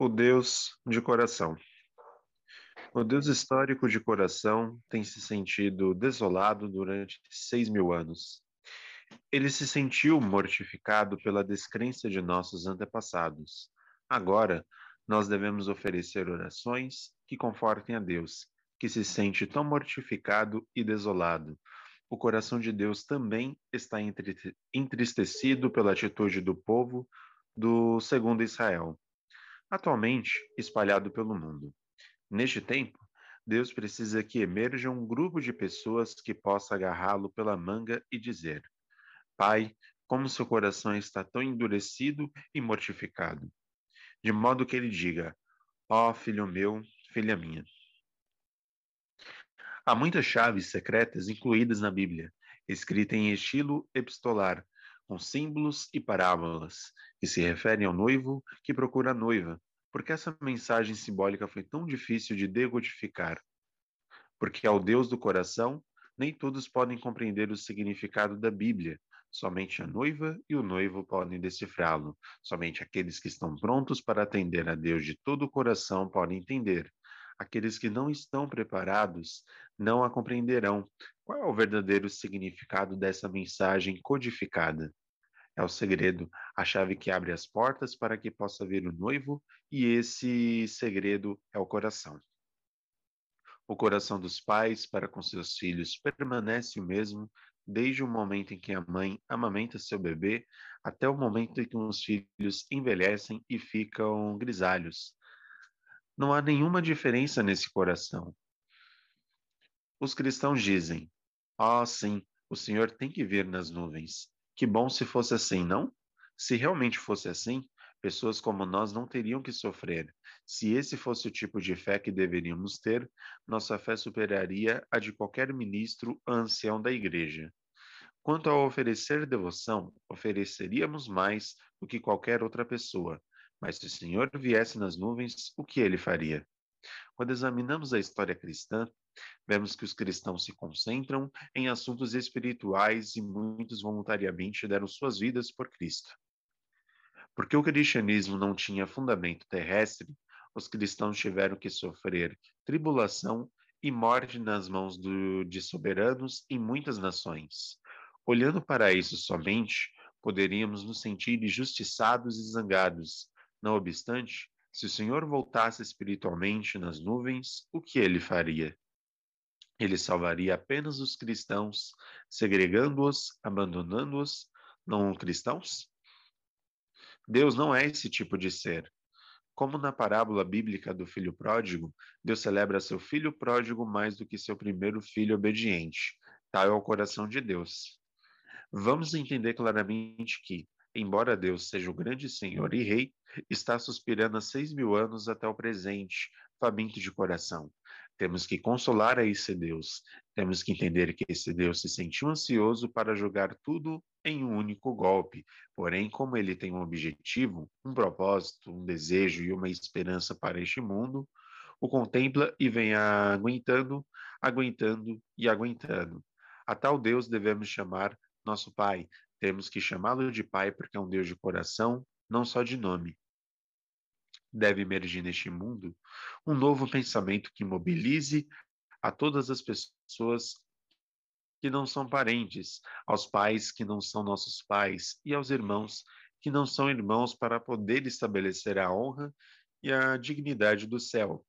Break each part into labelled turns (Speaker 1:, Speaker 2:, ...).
Speaker 1: O Deus de coração. O Deus histórico de coração tem se sentido desolado durante seis mil anos. Ele se sentiu mortificado pela descrença de nossos antepassados. Agora, nós devemos oferecer orações que confortem a Deus, que se sente tão mortificado e desolado. O coração de Deus também está entristecido pela atitude do povo do segundo Israel atualmente espalhado pelo mundo. Neste tempo, Deus precisa que emerja um grupo de pessoas que possa agarrá-lo pela manga e dizer: Pai, como seu coração está tão endurecido e mortificado. De modo que ele diga: Ó oh, filho meu, filha minha. Há muitas chaves secretas incluídas na Bíblia, escritas em estilo epistolar, com símbolos e parábolas, que se referem ao noivo que procura a noiva. Porque essa mensagem simbólica foi tão difícil de decodificar? Porque ao Deus do coração, nem todos podem compreender o significado da Bíblia. Somente a noiva e o noivo podem decifrá-lo. Somente aqueles que estão prontos para atender a Deus de todo o coração podem entender. Aqueles que não estão preparados não a compreenderão. Qual é o verdadeiro significado dessa mensagem codificada? é o segredo, a chave que abre as portas para que possa vir o noivo, e esse segredo é o coração. O coração dos pais para com seus filhos permanece o mesmo desde o momento em que a mãe amamenta seu bebê até o momento em que os filhos envelhecem e ficam grisalhos. Não há nenhuma diferença nesse coração. Os cristãos dizem: Ah, sim, o Senhor tem que vir nas nuvens. Que bom se fosse assim, não? Se realmente fosse assim, pessoas como nós não teriam que sofrer. Se esse fosse o tipo de fé que deveríamos ter, nossa fé superaria a de qualquer ministro ancião da igreja. Quanto ao oferecer devoção, ofereceríamos mais do que qualquer outra pessoa. Mas se o Senhor viesse nas nuvens, o que ele faria? Quando examinamos a história cristã, Vemos que os cristãos se concentram em assuntos espirituais e muitos voluntariamente deram suas vidas por Cristo. Porque o cristianismo não tinha fundamento terrestre, os cristãos tiveram que sofrer tribulação e morte nas mãos do, de soberanos em muitas nações. Olhando para isso somente, poderíamos nos sentir injustiçados e zangados. Não obstante, se o Senhor voltasse espiritualmente nas nuvens, o que ele faria? Ele salvaria apenas os cristãos, segregando-os, abandonando-os não cristãos? Deus não é esse tipo de ser. Como na parábola bíblica do filho pródigo, Deus celebra seu filho pródigo mais do que seu primeiro filho obediente. Tal é o coração de Deus. Vamos entender claramente que, embora Deus seja o grande Senhor e Rei, está suspirando há seis mil anos até o presente, faminto de coração. Temos que consolar a esse Deus. Temos que entender que esse Deus se sentiu ansioso para jogar tudo em um único golpe. Porém, como ele tem um objetivo, um propósito, um desejo e uma esperança para este mundo, o contempla e vem aguentando, aguentando e aguentando. A tal Deus devemos chamar nosso Pai. Temos que chamá-lo de Pai porque é um Deus de coração, não só de nome. Deve emergir neste mundo um novo pensamento que mobilize a todas as pessoas que não são parentes, aos pais que não são nossos pais e aos irmãos que não são irmãos para poder estabelecer a honra e a dignidade do céu,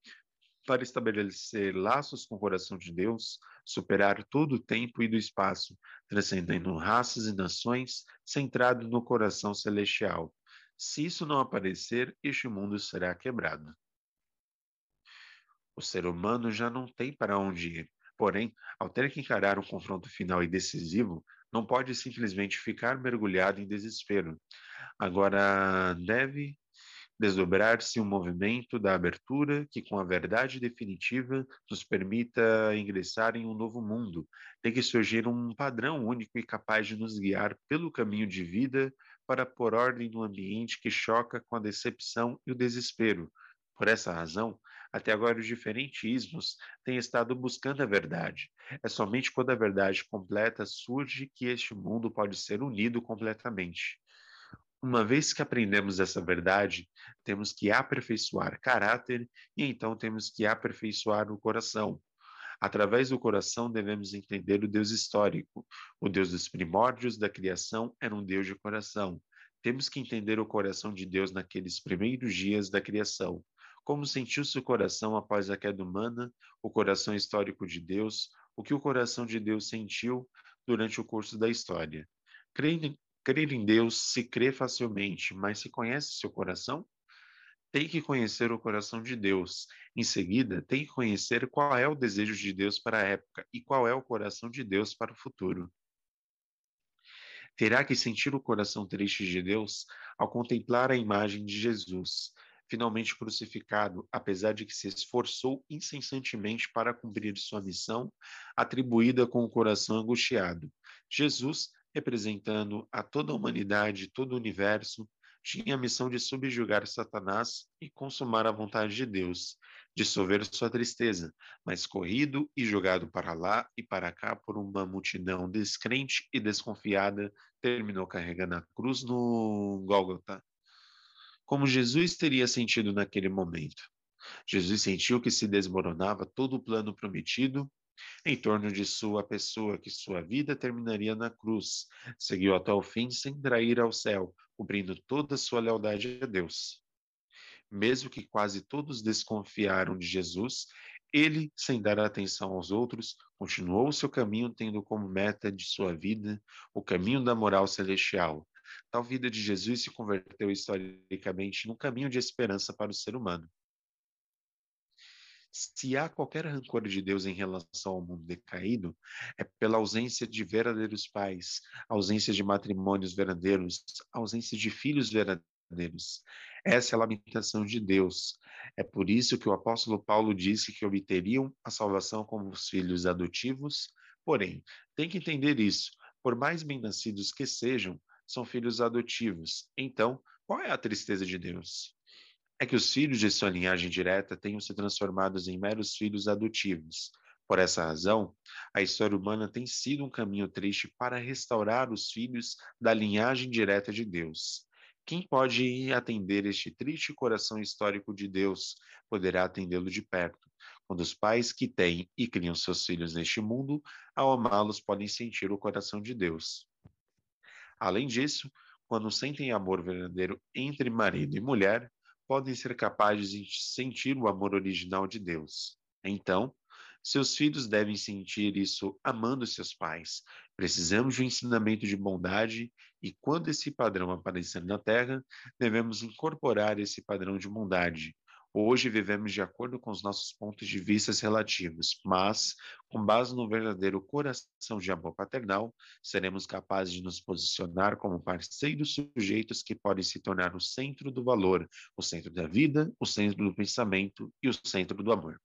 Speaker 1: para estabelecer laços com o coração de Deus, superar todo o tempo e do espaço, transcendendo raças e nações, centrado no coração celestial, se isso não aparecer, este mundo será quebrado. O ser humano já não tem para onde ir. Porém, ao ter que encarar um confronto final e decisivo, não pode simplesmente ficar mergulhado em desespero. Agora deve desdobrar-se um movimento da abertura que, com a verdade definitiva, nos permita ingressar em um novo mundo. Tem que surgir um padrão único e capaz de nos guiar pelo caminho de vida para pôr ordem no ambiente que choca com a decepção e o desespero. Por essa razão, até agora os diferentes ismos têm estado buscando a verdade. É somente quando a verdade completa surge que este mundo pode ser unido completamente. Uma vez que aprendemos essa verdade, temos que aperfeiçoar caráter e então temos que aperfeiçoar o coração. Através do coração devemos entender o Deus histórico. O Deus dos primórdios da criação era um Deus de coração. Temos que entender o coração de Deus naqueles primeiros dias da criação. Como sentiu-se o coração após a queda humana, o coração histórico de Deus, o que o coração de Deus sentiu durante o curso da história. Crer, crer em Deus se crê facilmente, mas se conhece seu coração? Tem que conhecer o coração de Deus. Em seguida, tem que conhecer qual é o desejo de Deus para a época e qual é o coração de Deus para o futuro. Terá que sentir o coração triste de Deus ao contemplar a imagem de Jesus, finalmente crucificado, apesar de que se esforçou incessantemente para cumprir sua missão, atribuída com o coração angustiado. Jesus, representando a toda a humanidade, todo o universo, tinha a missão de subjugar Satanás e consumar a vontade de Deus, dissolver sua tristeza, mas corrido e jogado para lá e para cá por uma multidão descrente e desconfiada, terminou carregando a cruz no Gólgota, como Jesus teria sentido naquele momento. Jesus sentiu que se desmoronava todo o plano prometido em torno de sua pessoa, que sua vida terminaria na cruz. Seguiu até o fim sem trair ao céu, cumprindo toda sua lealdade a Deus. Mesmo que quase todos desconfiaram de Jesus, ele, sem dar atenção aos outros, continuou seu caminho, tendo como meta de sua vida o caminho da moral celestial, Tal vida de Jesus se converteu historicamente num caminho de esperança para o ser humano. Se há qualquer rancor de Deus em relação ao mundo decaído, é pela ausência de verdadeiros pais, ausência de matrimônios verdadeiros, ausência de filhos verdadeiros. Essa é a lamentação de Deus. É por isso que o apóstolo Paulo disse que obteriam a salvação como os filhos adotivos. Porém, tem que entender isso. Por mais bem-nascidos que sejam, são filhos adotivos. Então, qual é a tristeza de Deus? É que os filhos de sua linhagem direta tenham se transformados em meros filhos adotivos. Por essa razão, a história humana tem sido um caminho triste para restaurar os filhos da linhagem direta de Deus. Quem pode atender este triste coração histórico de Deus poderá atendê-lo de perto, quando os pais que têm e criam seus filhos neste mundo, ao amá-los, podem sentir o coração de Deus. Além disso, quando sentem amor verdadeiro entre marido e mulher, podem ser capazes de sentir o amor original de Deus. Então, seus filhos devem sentir isso amando seus pais. Precisamos de um ensinamento de bondade e, quando esse padrão aparecer na Terra, devemos incorporar esse padrão de bondade, Hoje vivemos de acordo com os nossos pontos de vista relativos, mas, com base no verdadeiro coração de amor paternal, seremos capazes de nos posicionar como parceiros sujeitos que podem se tornar o centro do valor, o centro da vida, o centro do pensamento e o centro do amor.